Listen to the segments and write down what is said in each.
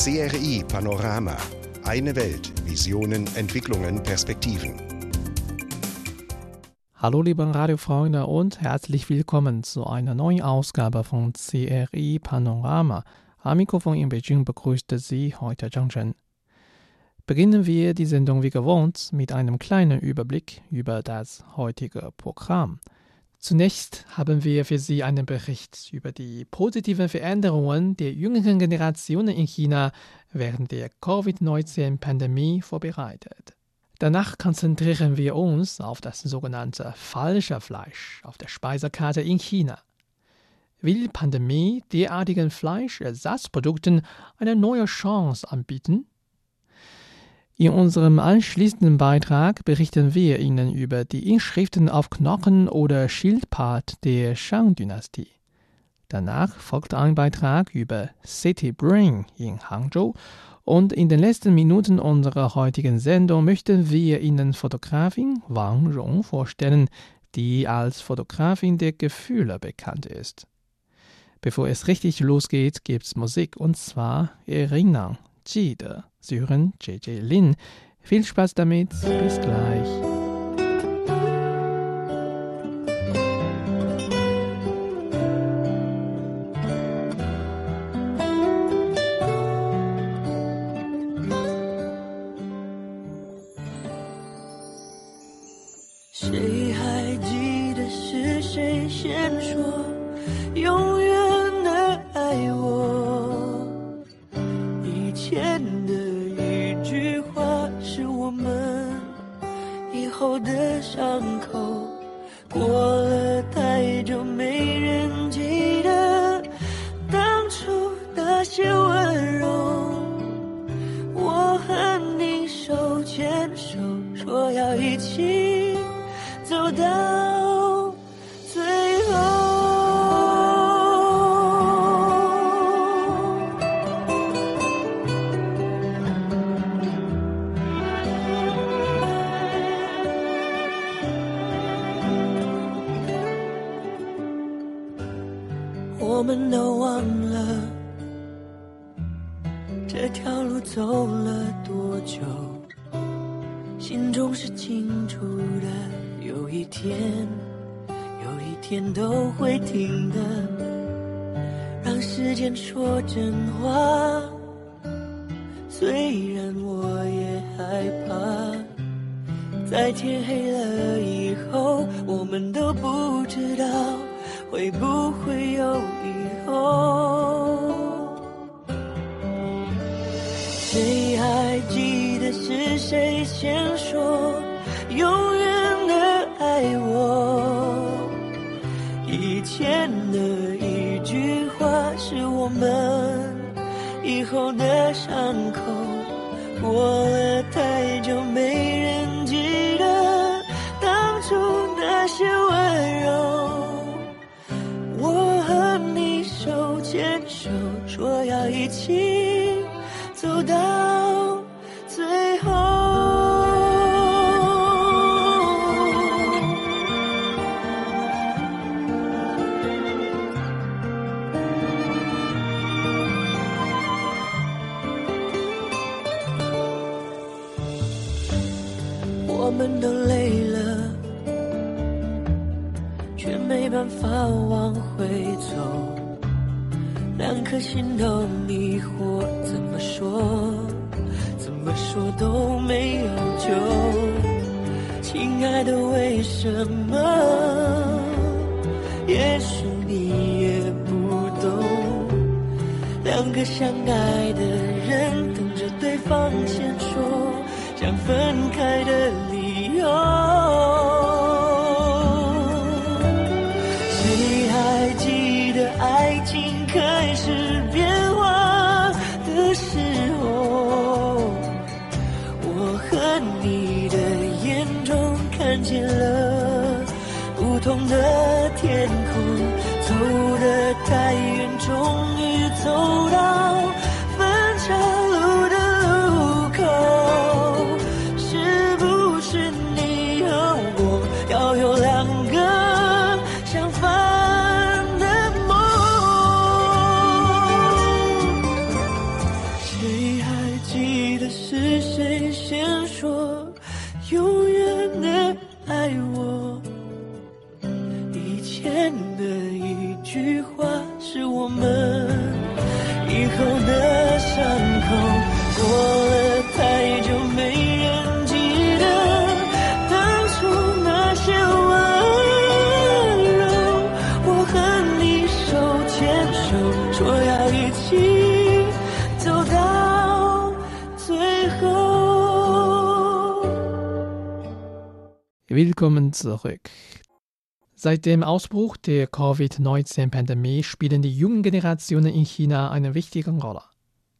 CRI Panorama. Eine Welt. Visionen, Entwicklungen, Perspektiven. Hallo liebe Radiofreunde und herzlich willkommen zu einer neuen Ausgabe von CRI Panorama. Am Mikrofon in Beijing begrüßte Sie heute Zhang Chen. Beginnen wir die Sendung wie gewohnt mit einem kleinen Überblick über das heutige Programm. Zunächst haben wir für Sie einen Bericht über die positiven Veränderungen der jüngeren Generationen in China während der Covid-19-Pandemie vorbereitet. Danach konzentrieren wir uns auf das sogenannte falsche Fleisch auf der Speisekarte in China. Will die Pandemie derartigen Fleischersatzprodukten eine neue Chance anbieten? In unserem anschließenden Beitrag berichten wir Ihnen über die Inschriften auf Knochen oder Schildpad der Shang-Dynastie. Danach folgt ein Beitrag über City Brain in Hangzhou und in den letzten Minuten unserer heutigen Sendung möchten wir Ihnen Fotografin Wang Rong vorstellen, die als Fotografin der Gefühle bekannt ist. Bevor es richtig losgeht, gibt's Musik und zwar Erinnern 记得 Sie hören JJ Lin. Viel Spaß damit, bis gleich. 害怕，在天黑了以后，我们都不知道会不会有以后。谁还记得是谁先说永远的爱我？以前的一句话是我们以后的伤口。过了起走到最后。我们都累了。却没办法往回走。两颗心都说都没有救。亲爱的，为什么？也许你也不懂。两个相爱的人等着对方先说想分开的理由。走得太远，终于走。Willkommen zurück. Seit dem Ausbruch der Covid-19-Pandemie spielen die jungen Generationen in China eine wichtige Rolle.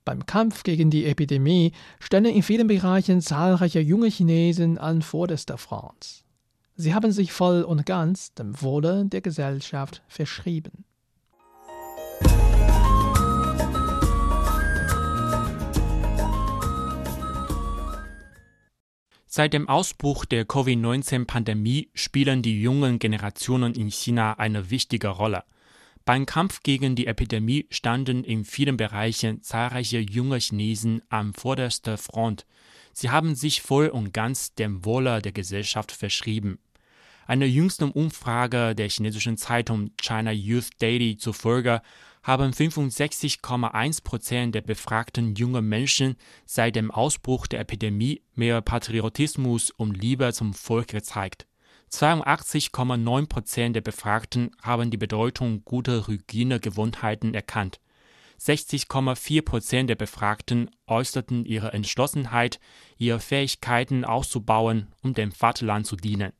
Beim Kampf gegen die Epidemie stellen in vielen Bereichen zahlreiche junge Chinesen an vorderster Front. Sie haben sich voll und ganz dem Wohle der Gesellschaft verschrieben. Seit dem Ausbruch der Covid-19-Pandemie spielen die jungen Generationen in China eine wichtige Rolle. Beim Kampf gegen die Epidemie standen in vielen Bereichen zahlreiche junge Chinesen an vorderster Front. Sie haben sich voll und ganz dem Wohle der Gesellschaft verschrieben. Einer jüngsten Umfrage der chinesischen Zeitung China Youth Daily zufolge haben 65,1 Prozent der befragten jungen Menschen seit dem Ausbruch der Epidemie mehr Patriotismus und Liebe zum Volk gezeigt. 82,9 Prozent der Befragten haben die Bedeutung guter Hygienegewohnheiten erkannt. 60,4 Prozent der Befragten äußerten ihre Entschlossenheit, ihre Fähigkeiten auszubauen, um dem Vaterland zu dienen.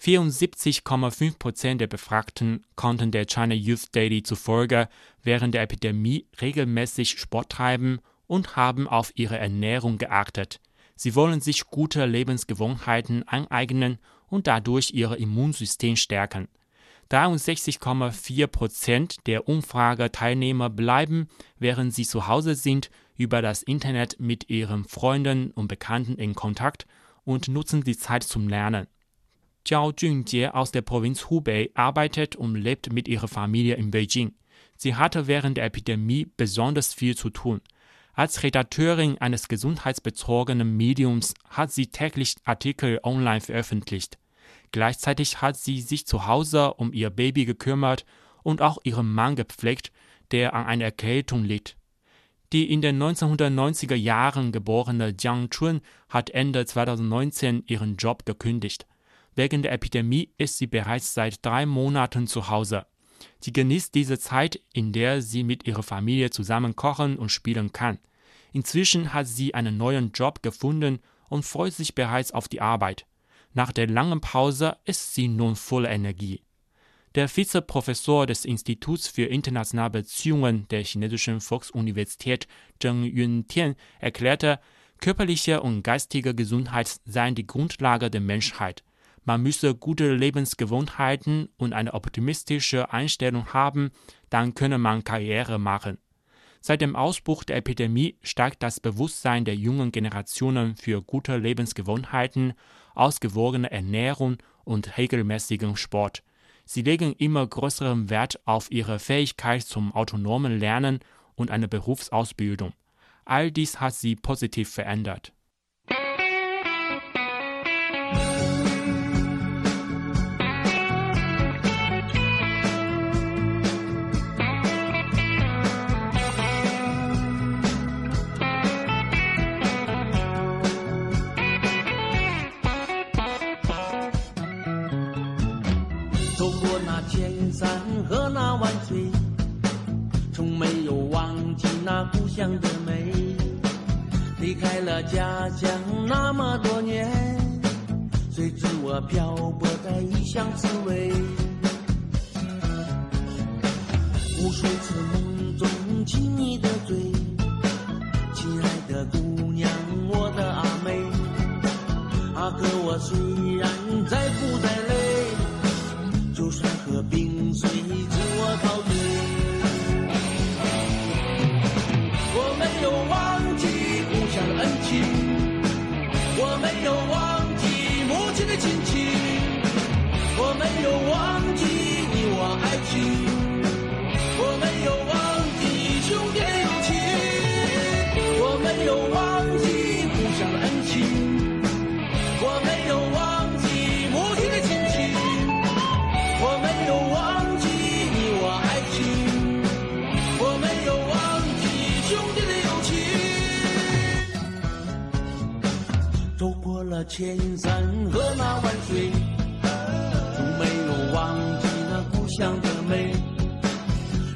74,5 Prozent der Befragten konnten der China Youth Daily zufolge während der Epidemie regelmäßig Sport treiben und haben auf ihre Ernährung geachtet. Sie wollen sich gute Lebensgewohnheiten aneignen und dadurch ihr Immunsystem stärken. 63,4 Prozent der Umfrageteilnehmer bleiben, während sie zu Hause sind, über das Internet mit ihren Freunden und Bekannten in Kontakt und nutzen die Zeit zum Lernen. Jiao Junjie aus der Provinz Hubei arbeitet und lebt mit ihrer Familie in Beijing. Sie hatte während der Epidemie besonders viel zu tun. Als Redakteurin eines gesundheitsbezogenen Mediums hat sie täglich Artikel online veröffentlicht. Gleichzeitig hat sie sich zu Hause um ihr Baby gekümmert und auch ihren Mann gepflegt, der an einer Erkältung litt. Die in den 1990er Jahren geborene Jiang Chun hat Ende 2019 ihren Job gekündigt. Wegen der Epidemie ist sie bereits seit drei Monaten zu Hause. Sie genießt diese Zeit, in der sie mit ihrer Familie zusammen kochen und spielen kann. Inzwischen hat sie einen neuen Job gefunden und freut sich bereits auf die Arbeit. Nach der langen Pause ist sie nun voller Energie. Der Vizeprofessor des Instituts für internationale Beziehungen der chinesischen Volksuniversität Zheng Yuntian erklärte, körperliche und geistige Gesundheit seien die Grundlage der Menschheit. Man müsse gute Lebensgewohnheiten und eine optimistische Einstellung haben, dann könne man Karriere machen. Seit dem Ausbruch der Epidemie steigt das Bewusstsein der jungen Generationen für gute Lebensgewohnheiten, ausgewogene Ernährung und regelmäßigen Sport. Sie legen immer größeren Wert auf ihre Fähigkeit zum autonomen Lernen und eine Berufsausbildung. All dies hat sie positiv verändert. 山和那碗水，从没有忘记那故乡的美，离开了家乡那么多年，谁知我漂泊在异乡滋味。无数次梦中亲你的嘴，亲爱的姑娘，我的阿妹。阿哥我虽然在不在千山和那万水，都没有忘记那故乡的美。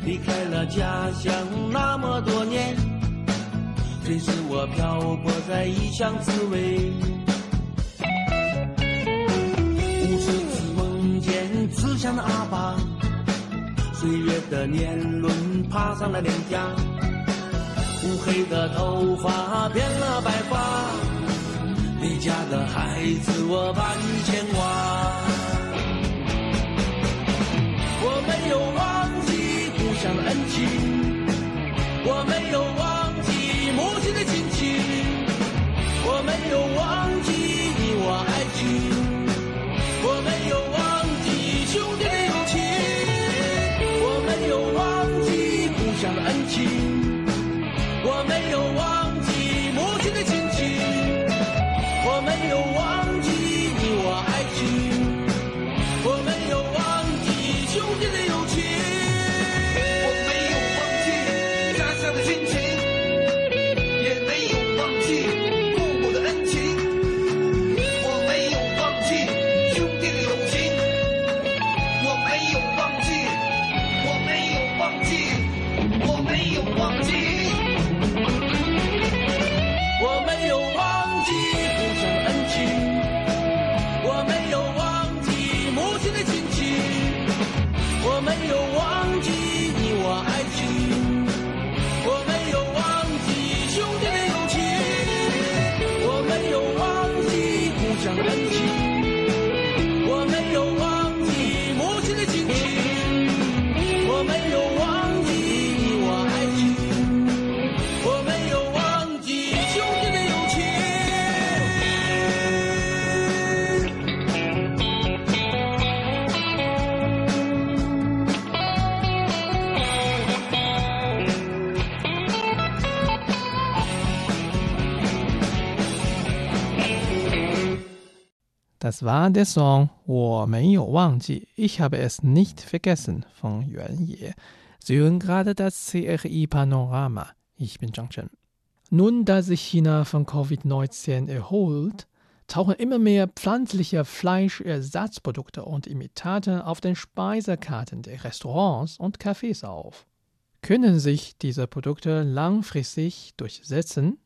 离开了家乡那么多年，这是我漂泊在异乡滋味。无数次梦见慈祥的阿爸，岁月的年轮爬上了脸颊，乌黑的头发变了白发，离家的孩子我把你牵挂。我没有忘记故乡的恩情，我没有 Das war der Song Ich habe es nicht vergessen von Yuan Ye. Sie hören gerade das CRI Panorama. Ich bin Zhang Chen. Nun, da sich China von Covid-19 erholt, tauchen immer mehr pflanzliche Fleischersatzprodukte und Imitate auf den Speisekarten der Restaurants und Cafés auf. Können sich diese Produkte langfristig durchsetzen?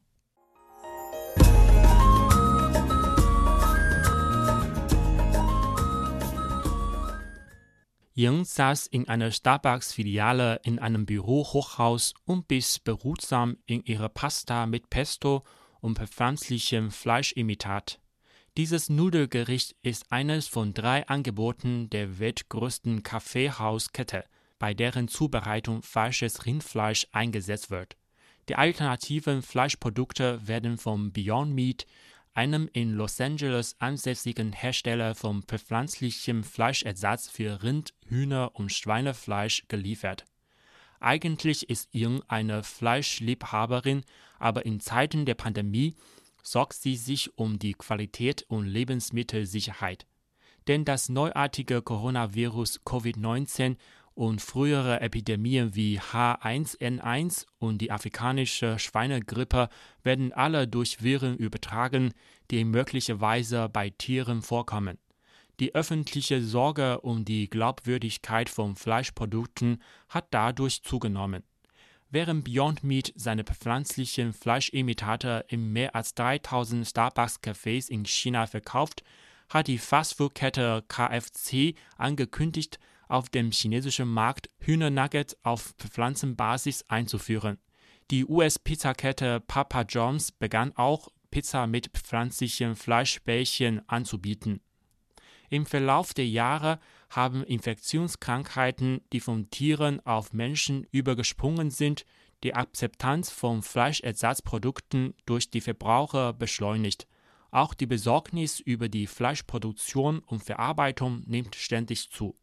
Ying saß in einer Starbucks-Filiale in einem Bürohochhaus und biss behutsam in ihre Pasta mit Pesto und pflanzlichem Fleischimitat. Dieses Nudelgericht ist eines von drei Angeboten der weltgrößten Kaffeehauskette, bei deren Zubereitung falsches Rindfleisch eingesetzt wird. Die alternativen Fleischprodukte werden von Beyond Meat, einem in Los Angeles ansässigen Hersteller von pflanzlichem Fleischersatz für Rind, Hühner und Schweinefleisch geliefert. Eigentlich ist Ying eine Fleischliebhaberin, aber in Zeiten der Pandemie sorgt sie sich um die Qualität und Lebensmittelsicherheit. Denn das neuartige Coronavirus Covid-19 und frühere Epidemien wie H1N1 und die afrikanische Schweinegrippe werden alle durch Viren übertragen, die möglicherweise bei Tieren vorkommen. Die öffentliche Sorge um die Glaubwürdigkeit von Fleischprodukten hat dadurch zugenommen. Während Beyond Meat seine pflanzlichen Fleischimitate in mehr als 3000 Starbucks-Cafés in China verkauft, hat die Fastfood-Kette KFC angekündigt, auf dem chinesischen Markt Hühnernuggets auf Pflanzenbasis einzuführen. Die US-Pizzakette Papa John's begann auch Pizza mit pflanzlichen Fleischbällchen anzubieten. Im Verlauf der Jahre haben Infektionskrankheiten, die von Tieren auf Menschen übergesprungen sind, die Akzeptanz von Fleischersatzprodukten durch die Verbraucher beschleunigt. Auch die Besorgnis über die Fleischproduktion und Verarbeitung nimmt ständig zu.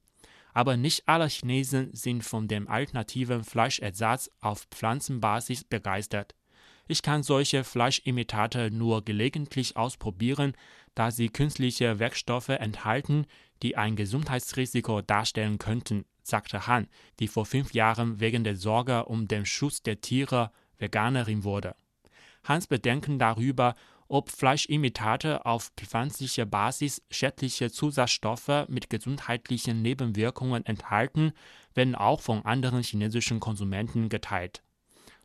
Aber nicht alle Chinesen sind von dem alternativen Fleischersatz auf Pflanzenbasis begeistert. Ich kann solche Fleischimitate nur gelegentlich ausprobieren, da sie künstliche Werkstoffe enthalten, die ein Gesundheitsrisiko darstellen könnten, sagte Han, die vor fünf Jahren wegen der Sorge um den Schutz der Tiere Veganerin wurde. Hans Bedenken darüber, ob Fleischimitate auf pflanzlicher Basis schädliche Zusatzstoffe mit gesundheitlichen Nebenwirkungen enthalten, werden auch von anderen chinesischen Konsumenten geteilt.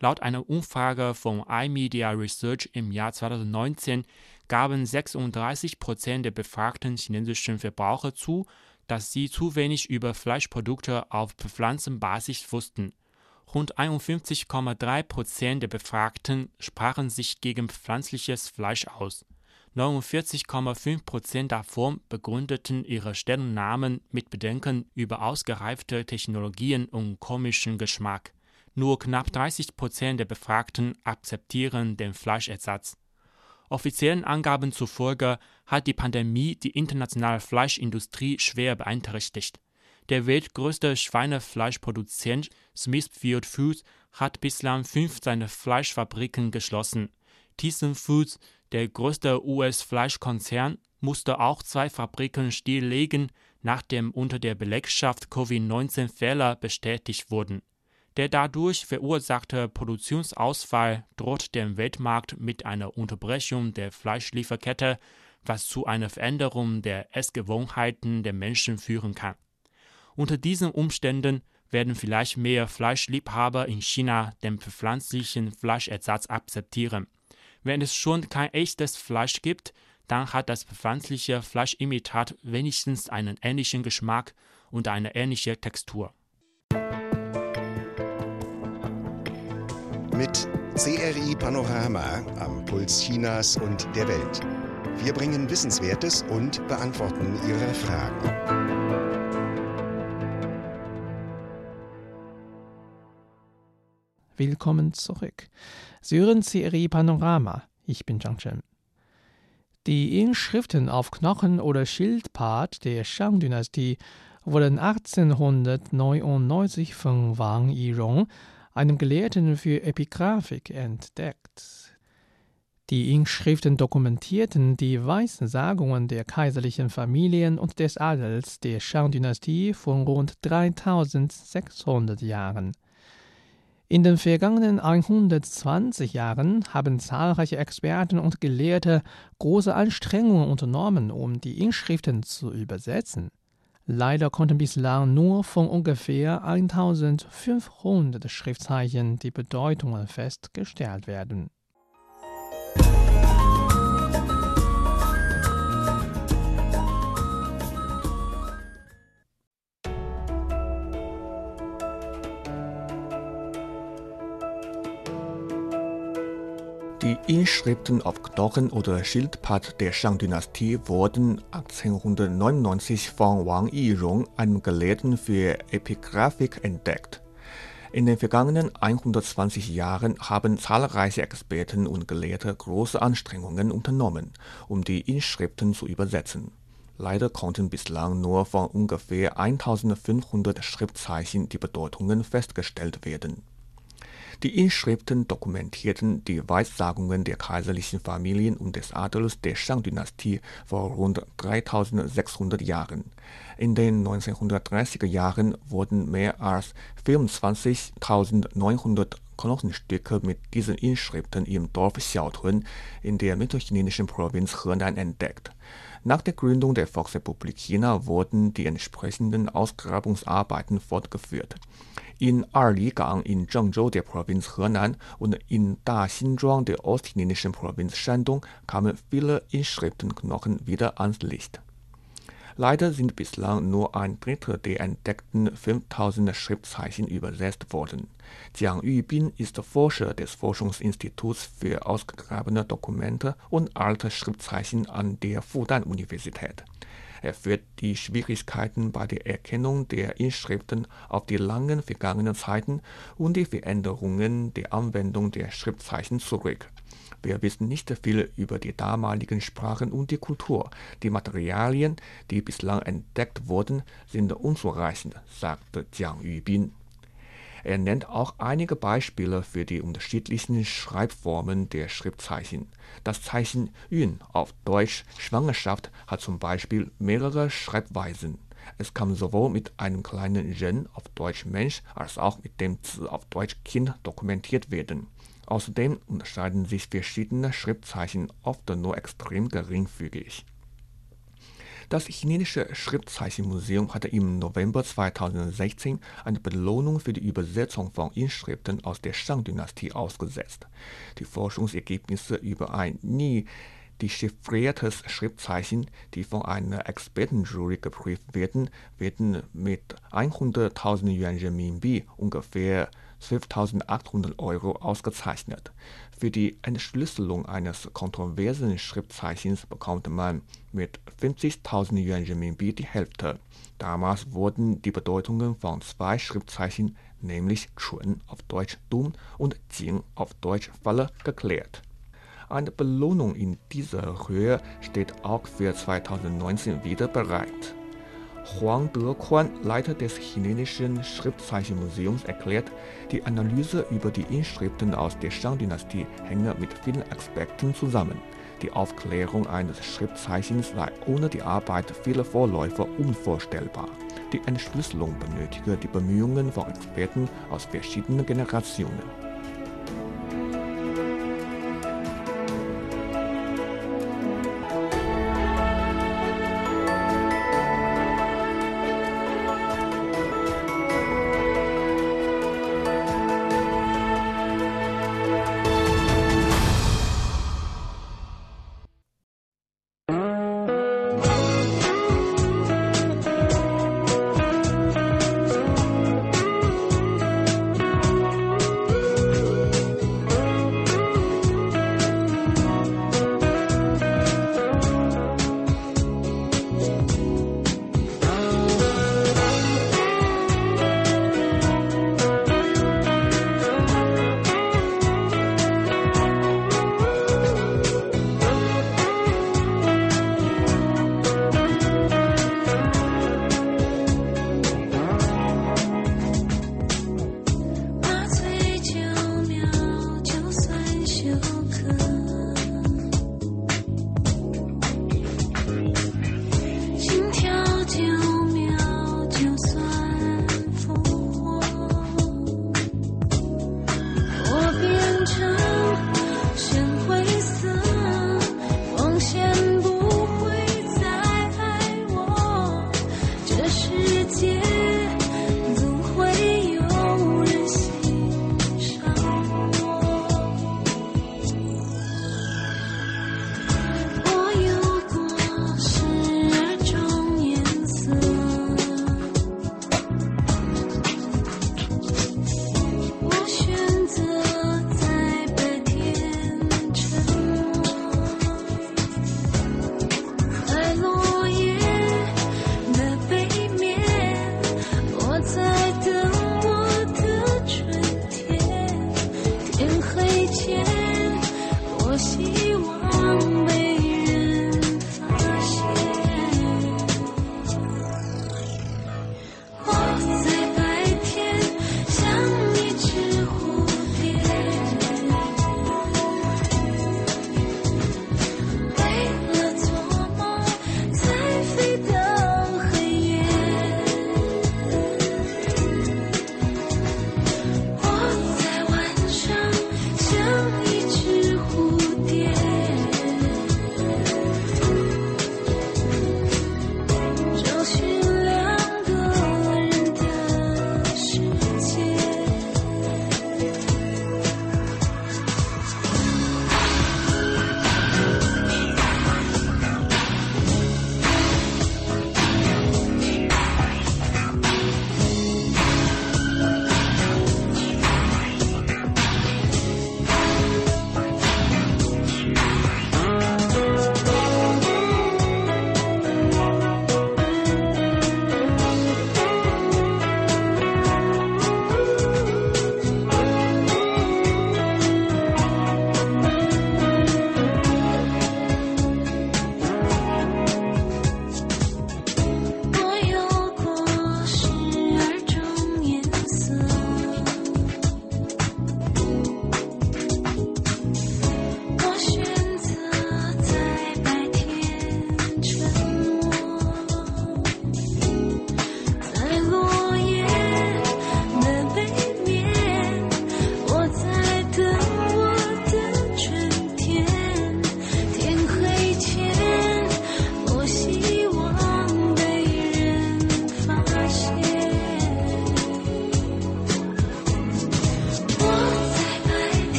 Laut einer Umfrage von iMedia Research im Jahr 2019 gaben 36 Prozent der befragten chinesischen Verbraucher zu, dass sie zu wenig über Fleischprodukte auf Pflanzenbasis wussten. Rund 51,3 Prozent der Befragten sprachen sich gegen pflanzliches Fleisch aus. 49,5 Prozent davon begründeten ihre Stellungnahmen mit Bedenken über ausgereifte Technologien und komischen Geschmack. Nur knapp 30 Prozent der Befragten akzeptieren den Fleischersatz. Offiziellen Angaben zufolge hat die Pandemie die internationale Fleischindustrie schwer beeinträchtigt. Der weltgrößte Schweinefleischproduzent Smithfield Foods hat bislang fünf seiner Fleischfabriken geschlossen. Tyson Foods, der größte US-Fleischkonzern, musste auch zwei Fabriken stilllegen, nachdem unter der Belegschaft Covid-19-Fälle bestätigt wurden. Der dadurch verursachte Produktionsausfall droht dem Weltmarkt mit einer Unterbrechung der Fleischlieferkette, was zu einer Veränderung der Essgewohnheiten der Menschen führen kann. Unter diesen Umständen werden vielleicht mehr Fleischliebhaber in China den pflanzlichen Fleischersatz akzeptieren. Wenn es schon kein echtes Fleisch gibt, dann hat das pflanzliche Fleischimitat wenigstens einen ähnlichen Geschmack und eine ähnliche Textur. Mit CRI Panorama am Puls Chinas und der Welt. Wir bringen Wissenswertes und beantworten Ihre Fragen. Willkommen zurück. Sie hören CRI Panorama. Ich bin Zhang Chen. Die Inschriften auf Knochen oder Schildpad der Shang-Dynastie wurden 1899 von Wang Yirong, einem Gelehrten für Epigraphik, entdeckt. Die Inschriften dokumentierten die Weissagungen der kaiserlichen Familien und des Adels der Shang-Dynastie von rund 3600 Jahren. In den vergangenen 120 Jahren haben zahlreiche Experten und Gelehrte große Anstrengungen unternommen, um die Inschriften zu übersetzen. Leider konnten bislang nur von ungefähr 1500 Schriftzeichen die Bedeutungen festgestellt werden. Die Inschriften auf Knochen oder Schildpad der Shang-Dynastie wurden 1899 von Wang Yirong, einem Gelehrten für Epigraphik, entdeckt. In den vergangenen 120 Jahren haben zahlreiche Experten und Gelehrte große Anstrengungen unternommen, um die Inschriften zu übersetzen. Leider konnten bislang nur von ungefähr 1500 Schriftzeichen die Bedeutungen festgestellt werden. Die Inschriften dokumentierten die Weissagungen der kaiserlichen Familien und des Adels der Shang-Dynastie vor rund 3600 Jahren. In den 1930er Jahren wurden mehr als 24.900 Knochenstücke mit diesen Inschriften im Dorf Xiaotun in der mittelchinesischen Provinz Henan entdeckt. Nach der Gründung der Volksrepublik China wurden die entsprechenden Ausgrabungsarbeiten fortgeführt. In Erligang in Zhengzhou der Provinz Henan und in Daxinzhuang der ostchinesischen Provinz Shandong kamen viele Inschriftenknochen wieder ans Licht. Leider sind bislang nur ein Drittel der entdeckten 5000 Schriftzeichen übersetzt worden. Jiang Yubin ist Forscher des Forschungsinstituts für ausgegrabene Dokumente und alte Schriftzeichen an der Fudan-Universität. Er führt die Schwierigkeiten bei der Erkennung der Inschriften auf die langen vergangenen Zeiten und die Veränderungen der Anwendung der Schriftzeichen zurück. Wir wissen nicht viel über die damaligen Sprachen und die Kultur. Die Materialien, die bislang entdeckt wurden, sind unzureichend, sagte Jiang Yubin. Er nennt auch einige Beispiele für die unterschiedlichen Schreibformen der Schriftzeichen. Das Zeichen Yun auf Deutsch Schwangerschaft hat zum Beispiel mehrere Schreibweisen. Es kann sowohl mit einem kleinen Ren auf Deutsch Mensch als auch mit dem Z auf Deutsch Kind dokumentiert werden. Außerdem unterscheiden sich verschiedene Schriftzeichen oft nur extrem geringfügig. Das chinesische Schriftzeichenmuseum hatte im November 2016 eine Belohnung für die Übersetzung von Inschriften aus der Shang-Dynastie ausgesetzt. Die Forschungsergebnisse über ein nie dechiffriertes Schriftzeichen, die von einer Expertenjury geprüft werden, werden mit 100.000 Yuan Renminbi ungefähr 12.800 Euro ausgezeichnet. Für die Entschlüsselung eines kontroversen Schriftzeichens bekommt man mit 50.000 Yuan Renminbi die Hälfte. Damals wurden die Bedeutungen von zwei Schriftzeichen, nämlich Chun auf Deutsch dumm und Jing auf Deutsch Falle, geklärt. Eine Belohnung in dieser Höhe steht auch für 2019 wieder bereit. Huang Dequan, Leiter des chinesischen Schriftzeichenmuseums, erklärt, die Analyse über die Inschriften aus der Shang-Dynastie hänge mit vielen Aspekten zusammen. Die Aufklärung eines Schriftzeichens sei ohne die Arbeit vieler Vorläufer unvorstellbar. Die Entschlüsselung benötige die Bemühungen von Experten aus verschiedenen Generationen.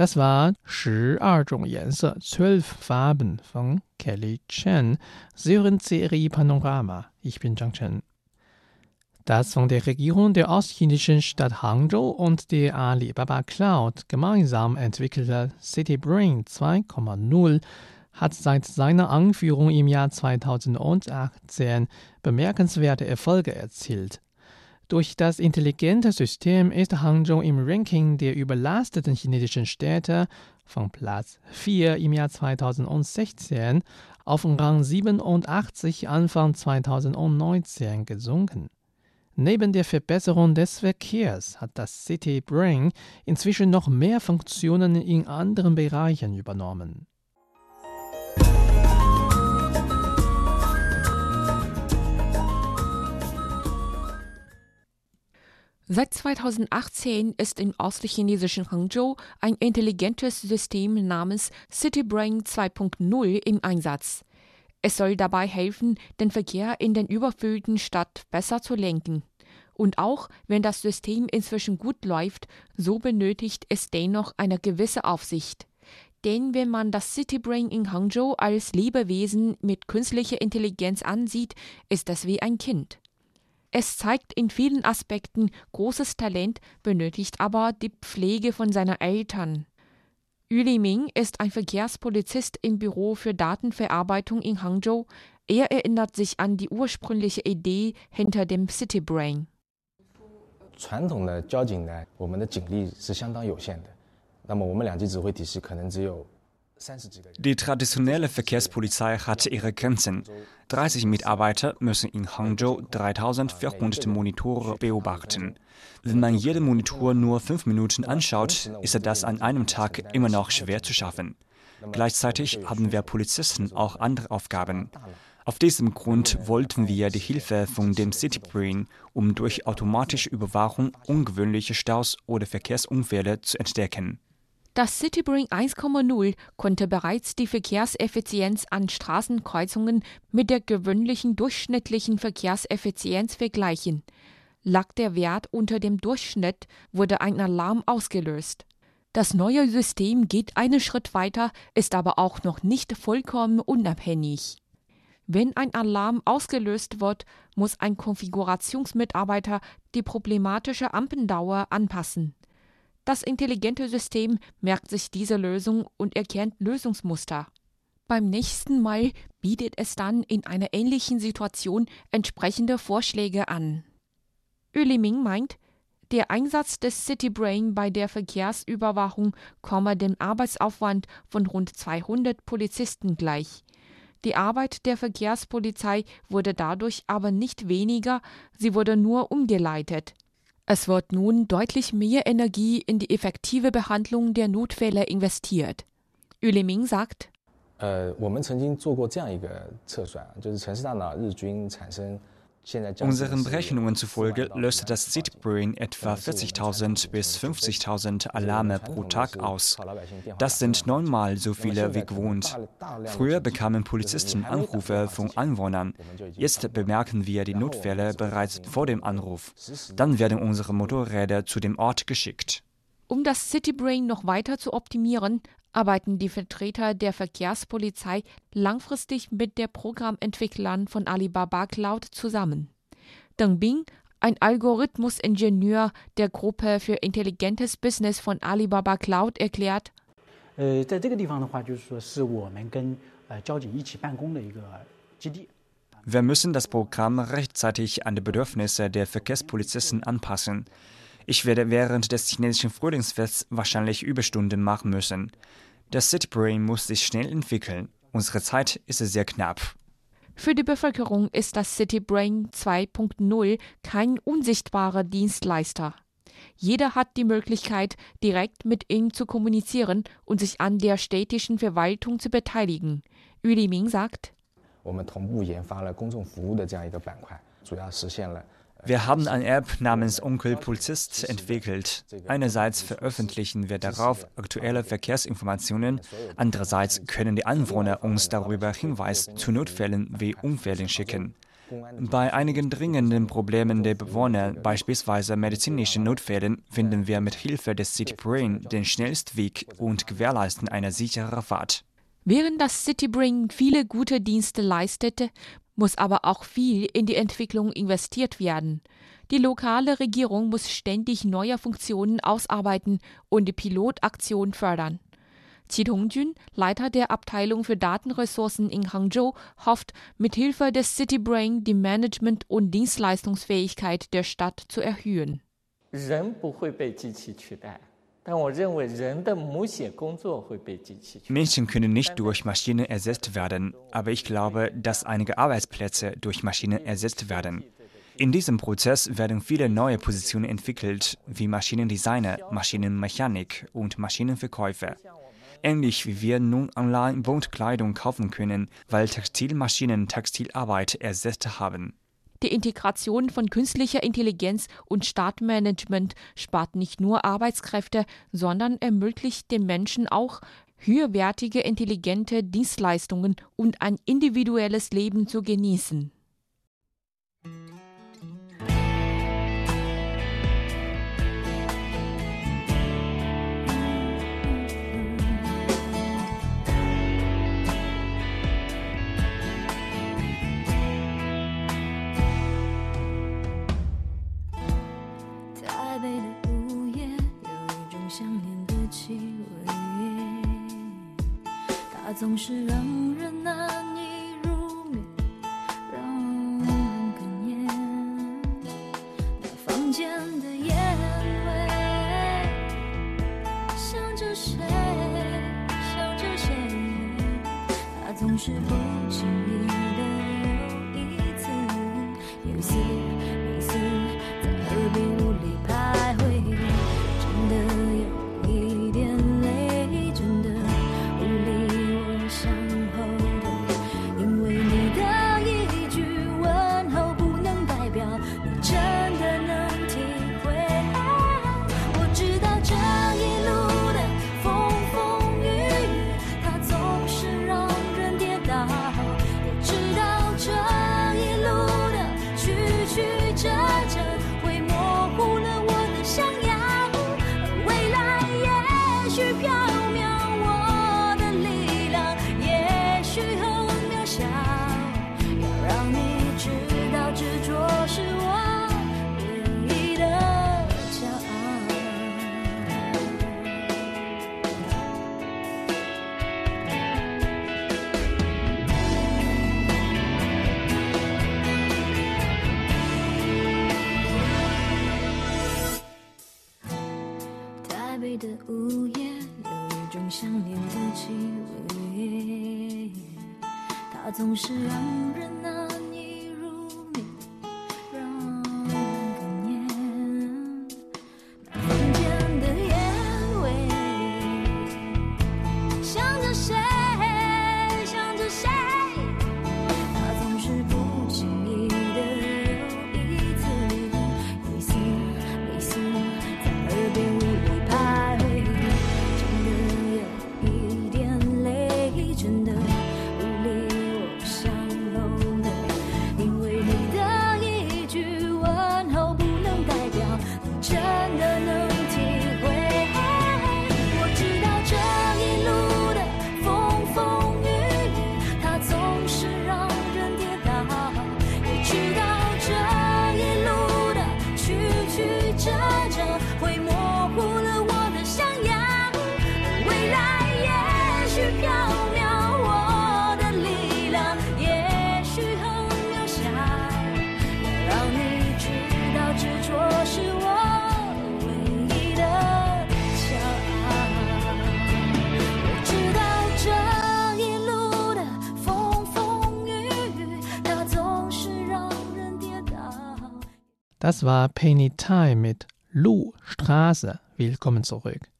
Das war 十二种颜色 zwölf Farben von Kelly Chen. Sie hören CRI Panorama. Ich bin Zhang Chen. Das von der Regierung der ostchinesischen Stadt Hangzhou und der Alibaba Cloud gemeinsam entwickelte CityBrain 2.0 hat seit seiner Anführung im Jahr 2018 bemerkenswerte Erfolge erzielt. Durch das intelligente System ist Hangzhou im Ranking der überlasteten chinesischen Städte von Platz 4 im Jahr 2016 auf Rang 87 Anfang 2019 gesunken. Neben der Verbesserung des Verkehrs hat das City Brain inzwischen noch mehr Funktionen in anderen Bereichen übernommen. Seit 2018 ist im ostchinesischen Hangzhou ein intelligentes System namens CityBrain 2.0 im Einsatz. Es soll dabei helfen, den Verkehr in den überfüllten Stadt besser zu lenken. Und auch wenn das System inzwischen gut läuft, so benötigt es dennoch eine gewisse Aufsicht. Denn wenn man das CityBrain in Hangzhou als Lebewesen mit künstlicher Intelligenz ansieht, ist es wie ein Kind. Es zeigt in vielen Aspekten großes Talent, benötigt aber die Pflege von seinen Eltern. Yu Liming ist ein Verkehrspolizist im Büro für Datenverarbeitung in Hangzhou. Er erinnert sich an die ursprüngliche Idee hinter dem City Brain. Die traditionelle Verkehrspolizei hat ihre Grenzen. 30 Mitarbeiter müssen in Hangzhou 3400 Monitore beobachten. Wenn man jede Monitor nur fünf Minuten anschaut, ist das an einem Tag immer noch schwer zu schaffen. Gleichzeitig haben wir Polizisten auch andere Aufgaben. Auf diesem Grund wollten wir die Hilfe von dem CityBrain, um durch automatische Überwachung ungewöhnliche Staus oder Verkehrsunfälle zu entdecken. Das CityBrain 1.0 konnte bereits die Verkehrseffizienz an Straßenkreuzungen mit der gewöhnlichen durchschnittlichen Verkehrseffizienz vergleichen. Lag der Wert unter dem Durchschnitt, wurde ein Alarm ausgelöst. Das neue System geht einen Schritt weiter, ist aber auch noch nicht vollkommen unabhängig. Wenn ein Alarm ausgelöst wird, muss ein Konfigurationsmitarbeiter die problematische Ampendauer anpassen. Das intelligente System merkt sich diese Lösung und erkennt Lösungsmuster. Beim nächsten Mal bietet es dann in einer ähnlichen Situation entsprechende Vorschläge an. Yu meint, der Einsatz des CityBrain bei der Verkehrsüberwachung komme dem Arbeitsaufwand von rund 200 Polizisten gleich. Die Arbeit der Verkehrspolizei wurde dadurch aber nicht weniger, sie wurde nur umgeleitet. Es wird nun deutlich mehr Energie in die effektive Behandlung der Notfälle investiert. Yu sagt, 呃，我们曾经做过这样一个测算，就是城市大脑日均产生 Unseren Berechnungen zufolge löst das CityBrain etwa 40.000 bis 50.000 Alarme pro Tag aus. Das sind neunmal so viele wie gewohnt. Früher bekamen Polizisten Anrufe von Anwohnern. Jetzt bemerken wir die Notfälle bereits vor dem Anruf. Dann werden unsere Motorräder zu dem Ort geschickt. Um das CityBrain noch weiter zu optimieren, arbeiten die Vertreter der Verkehrspolizei langfristig mit den Programmentwicklern von Alibaba Cloud zusammen. Deng Bing, ein Algorithmusingenieur der Gruppe für intelligentes Business von Alibaba Cloud, erklärt, wir müssen das Programm rechtzeitig an die Bedürfnisse der Verkehrspolizisten anpassen. Ich werde während des chinesischen Frühlingsfests wahrscheinlich Überstunden machen müssen. Das CityBrain muss sich schnell entwickeln. Unsere Zeit ist sehr knapp. Für die Bevölkerung ist das CityBrain 2.0 kein unsichtbarer Dienstleister. Jeder hat die Möglichkeit, direkt mit ihm zu kommunizieren und sich an der städtischen Verwaltung zu beteiligen. Yu Liming sagt, wir haben eine App namens Onkel Polizist entwickelt. Einerseits veröffentlichen wir darauf aktuelle Verkehrsinformationen, andererseits können die Anwohner uns darüber Hinweise zu Notfällen wie Unfällen schicken. Bei einigen dringenden Problemen der Bewohner, beispielsweise medizinischen Notfällen, finden wir mit Hilfe des City Brain den schnellsten Weg und gewährleisten eine sichere Fahrt. Während das City Brain viele gute Dienste leistete, muss aber auch viel in die Entwicklung investiert werden. Die lokale Regierung muss ständig neue Funktionen ausarbeiten und die Pilotaktion fördern. Qi Tongjun, Leiter der Abteilung für Datenressourcen in Hangzhou, hofft, mit Hilfe des CityBrain die Management- und Dienstleistungsfähigkeit der Stadt zu erhöhen. 人不会被机器取代， Menschen können nicht durch Maschinen ersetzt werden, aber ich glaube, dass einige Arbeitsplätze durch Maschinen ersetzt werden. In diesem Prozess werden viele neue Positionen entwickelt, wie Maschinendesigner, Maschinenmechanik und Maschinenverkäufer. Ähnlich wie wir nun online Wohnkleidung kaufen können, weil Textilmaschinen Textilarbeit ersetzt haben. Die Integration von künstlicher Intelligenz und Stadtmanagement spart nicht nur Arbeitskräfte, sondern ermöglicht den Menschen auch, höherwertige, intelligente Dienstleistungen und ein individuelles Leben zu genießen. 北的午夜有一种想念的气味，它总是让人难以入眠，让人哽咽。那房间的烟味，想着谁，想着谁，他总是不经意人难 Das war Penny Tai mit Lu Straße. Willkommen zurück.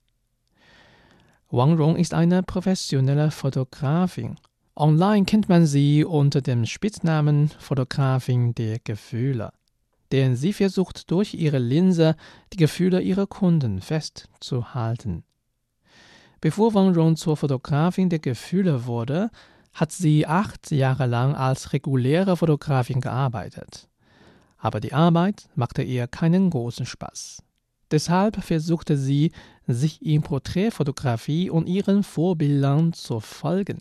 Wang Rong ist eine professionelle Fotografin. Online kennt man sie unter dem Spitznamen Fotografin der Gefühle. Denn sie versucht durch ihre Linse die Gefühle ihrer Kunden festzuhalten. Bevor Wang Rong zur Fotografin der Gefühle wurde, hat sie acht Jahre lang als reguläre Fotografin gearbeitet. Aber die Arbeit machte ihr keinen großen Spaß. Deshalb versuchte sie, sich in Porträtfotografie und ihren Vorbildern zu folgen.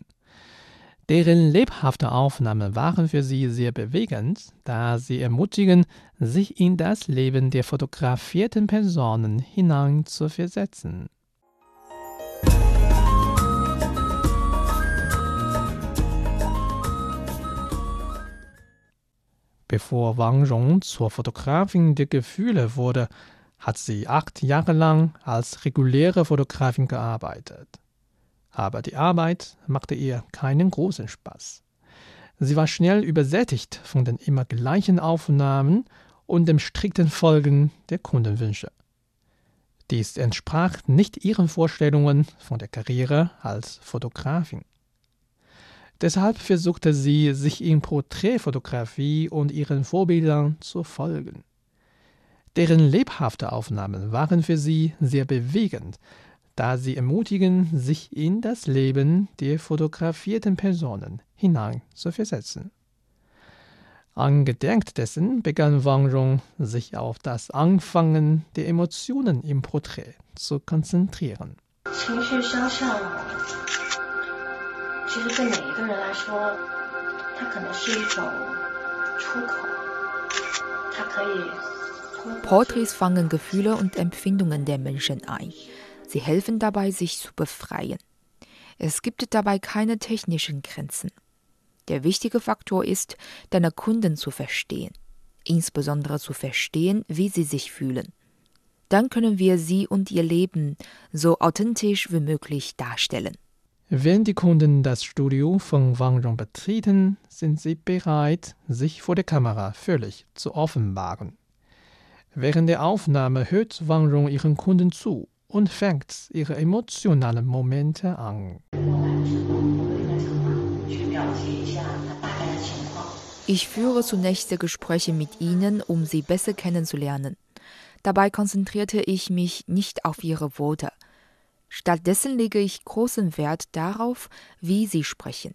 Deren lebhafte Aufnahmen waren für sie sehr bewegend, da sie ermutigen, sich in das Leben der fotografierten Personen hineinzuversetzen. Bevor Wang Rong zur Fotografin der Gefühle wurde, hat sie acht Jahre lang als reguläre Fotografin gearbeitet. Aber die Arbeit machte ihr keinen großen Spaß. Sie war schnell übersättigt von den immer gleichen Aufnahmen und dem strikten Folgen der Kundenwünsche. Dies entsprach nicht ihren Vorstellungen von der Karriere als Fotografin. Deshalb versuchte sie, sich in Porträtfotografie und ihren Vorbildern zu folgen. Deren lebhafte Aufnahmen waren für sie sehr bewegend, da sie ermutigen, sich in das Leben der fotografierten Personen hinein zu versetzen. Angedenk dessen begann Wang Rong, sich auf das Anfangen der Emotionen im Porträt zu konzentrieren. 情绪肖像， 其实对每一个人来说，它可能是一种出口，它可以 Porträts fangen Gefühle und Empfindungen der Menschen ein. Sie helfen dabei, sich zu befreien. Es gibt dabei keine technischen Grenzen. Der wichtige Faktor ist, deine Kunden zu verstehen, insbesondere zu verstehen, wie sie sich fühlen. Dann können wir sie und ihr Leben so authentisch wie möglich darstellen. Wenn die Kunden das Studio von Wang Rong betreten, sind sie bereit, sich vor der Kamera völlig zu offenbaren. Während der Aufnahme hört Wang Rong ihren Kunden zu und fängt ihre emotionalen Momente an. Ich führe zunächst Gespräche mit ihnen, um sie besser kennenzulernen. Dabei konzentrierte ich mich nicht auf ihre Worte. Stattdessen lege ich großen Wert darauf, wie sie sprechen.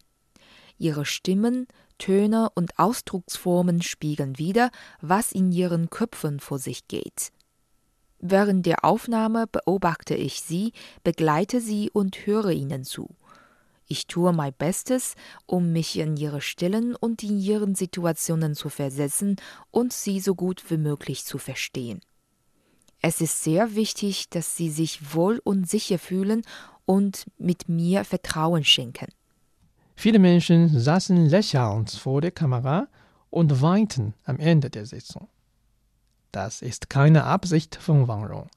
Ihre Stimmen, Töne und Ausdrucksformen spiegeln wider, was in ihren Köpfen vor sich geht. Während der Aufnahme beobachte ich sie, begleite sie und höre ihnen zu. Ich tue mein Bestes, um mich in ihre Stellen und in ihren Situationen zu versetzen und sie so gut wie möglich zu verstehen. Es ist sehr wichtig, dass sie sich wohl und sicher fühlen und mit mir Vertrauen schenken. Viele Menschen saßen lächelnd vor der Kamera und weinten am Ende der Sitzung. Das ist keine Absicht von Wang Rong.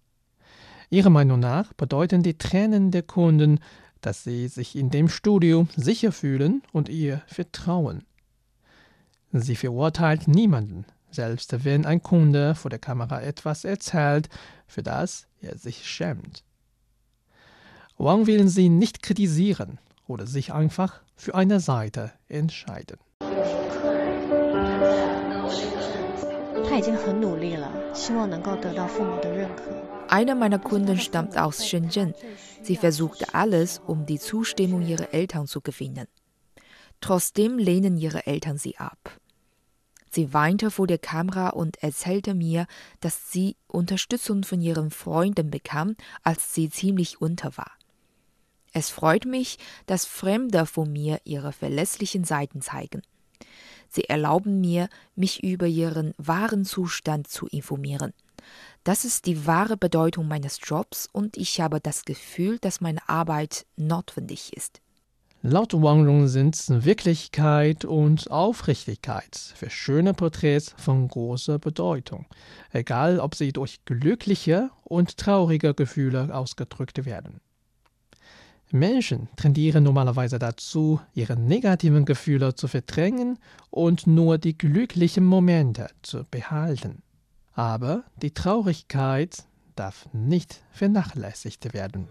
Ihrer Meinung nach bedeuten die Tränen der Kunden, dass sie sich in dem Studio sicher fühlen und ihr vertrauen. Sie verurteilt niemanden, selbst wenn ein Kunde vor der Kamera etwas erzählt, für das er sich schämt. Wang will sie nicht kritisieren oder sich einfach für eine Seite entscheiden. Einer meiner Kunden stammt aus Shenzhen. Sie versuchte alles, um die Zustimmung ihrer Eltern zu gewinnen. Trotzdem lehnen ihre Eltern sie ab. Sie weinte vor der Kamera und erzählte mir, dass sie Unterstützung von ihren Freunden bekam, als sie ziemlich unter war. Es freut mich, dass Fremde von mir ihre verlässlichen Seiten zeigen. Sie erlauben mir, mich über ihren wahren Zustand zu informieren. Das ist die wahre Bedeutung meines Jobs und ich habe das Gefühl, dass meine Arbeit notwendig ist. Laut Wang Rong sind Wirklichkeit und Aufrichtigkeit für schöne Porträts von großer Bedeutung, egal ob sie durch glückliche und traurige Gefühle ausgedrückt werden. Menschen tendieren normalerweise dazu, ihre negativen Gefühle zu verdrängen und nur die glücklichen Momente zu behalten. Aber die Traurigkeit darf nicht vernachlässigt werden.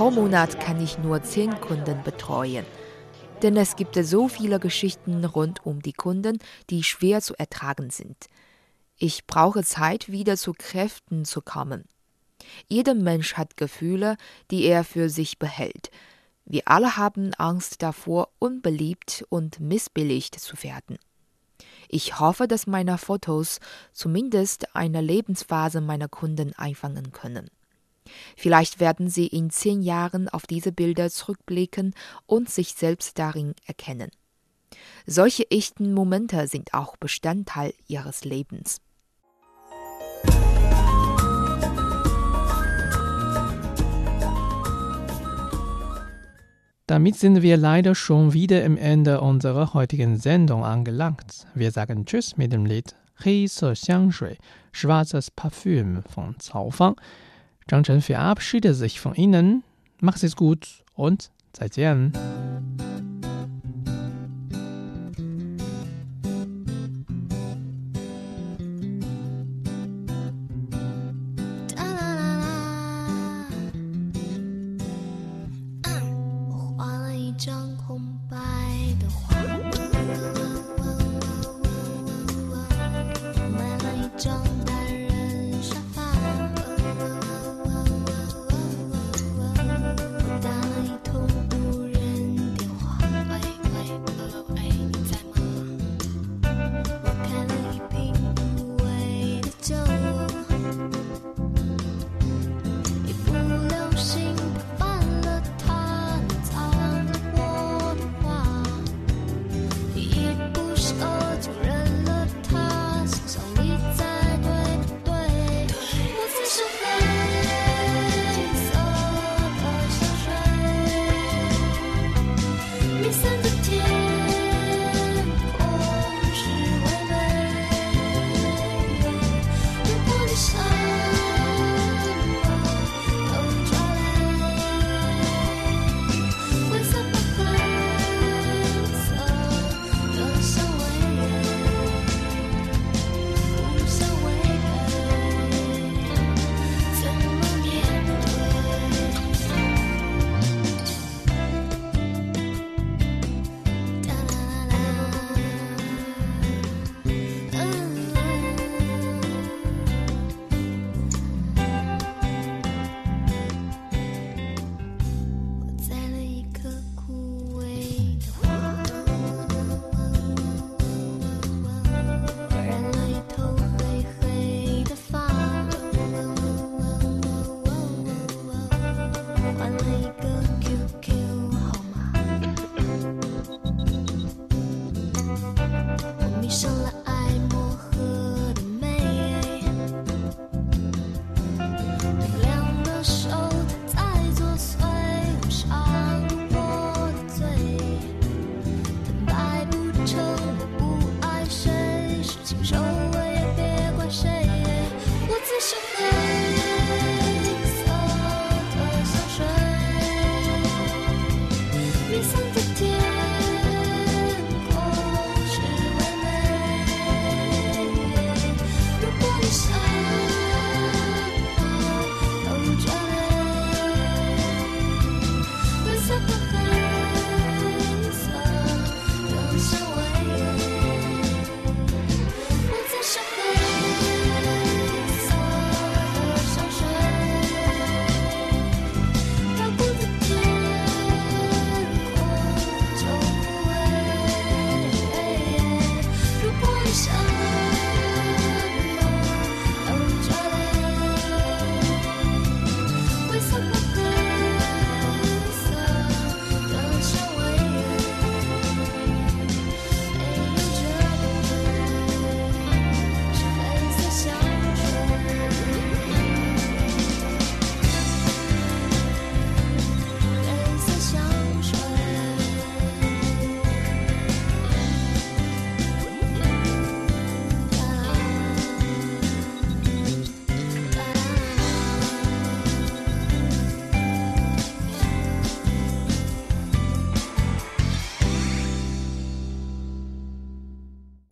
Pro Monat kann ich nur zehn Kunden betreuen. Denn es gibt so viele Geschichten rund um die Kunden, die schwer zu ertragen sind. Ich brauche Zeit, wieder zu Kräften zu kommen. Jeder Mensch hat Gefühle, die er für sich behält. Wir alle haben Angst davor, unbeliebt und missbilligt zu werden. Ich hoffe, dass meine Fotos zumindest eine Lebensphase meiner Kunden einfangen können. Vielleicht werden sie in zehn Jahren auf diese Bilder zurückblicken und sich selbst darin erkennen. Solche echten Momente sind auch Bestandteil ihres Lebens. Damit sind wir leider schon wieder am Ende unserer heutigen Sendung angelangt. Wir sagen Tschüss mit dem Lied 黑色香水 Schwarzes Parfüm von Cao Fang. Zhang Chen verabschiedet sich von Ihnen. Macht es gut und 再见。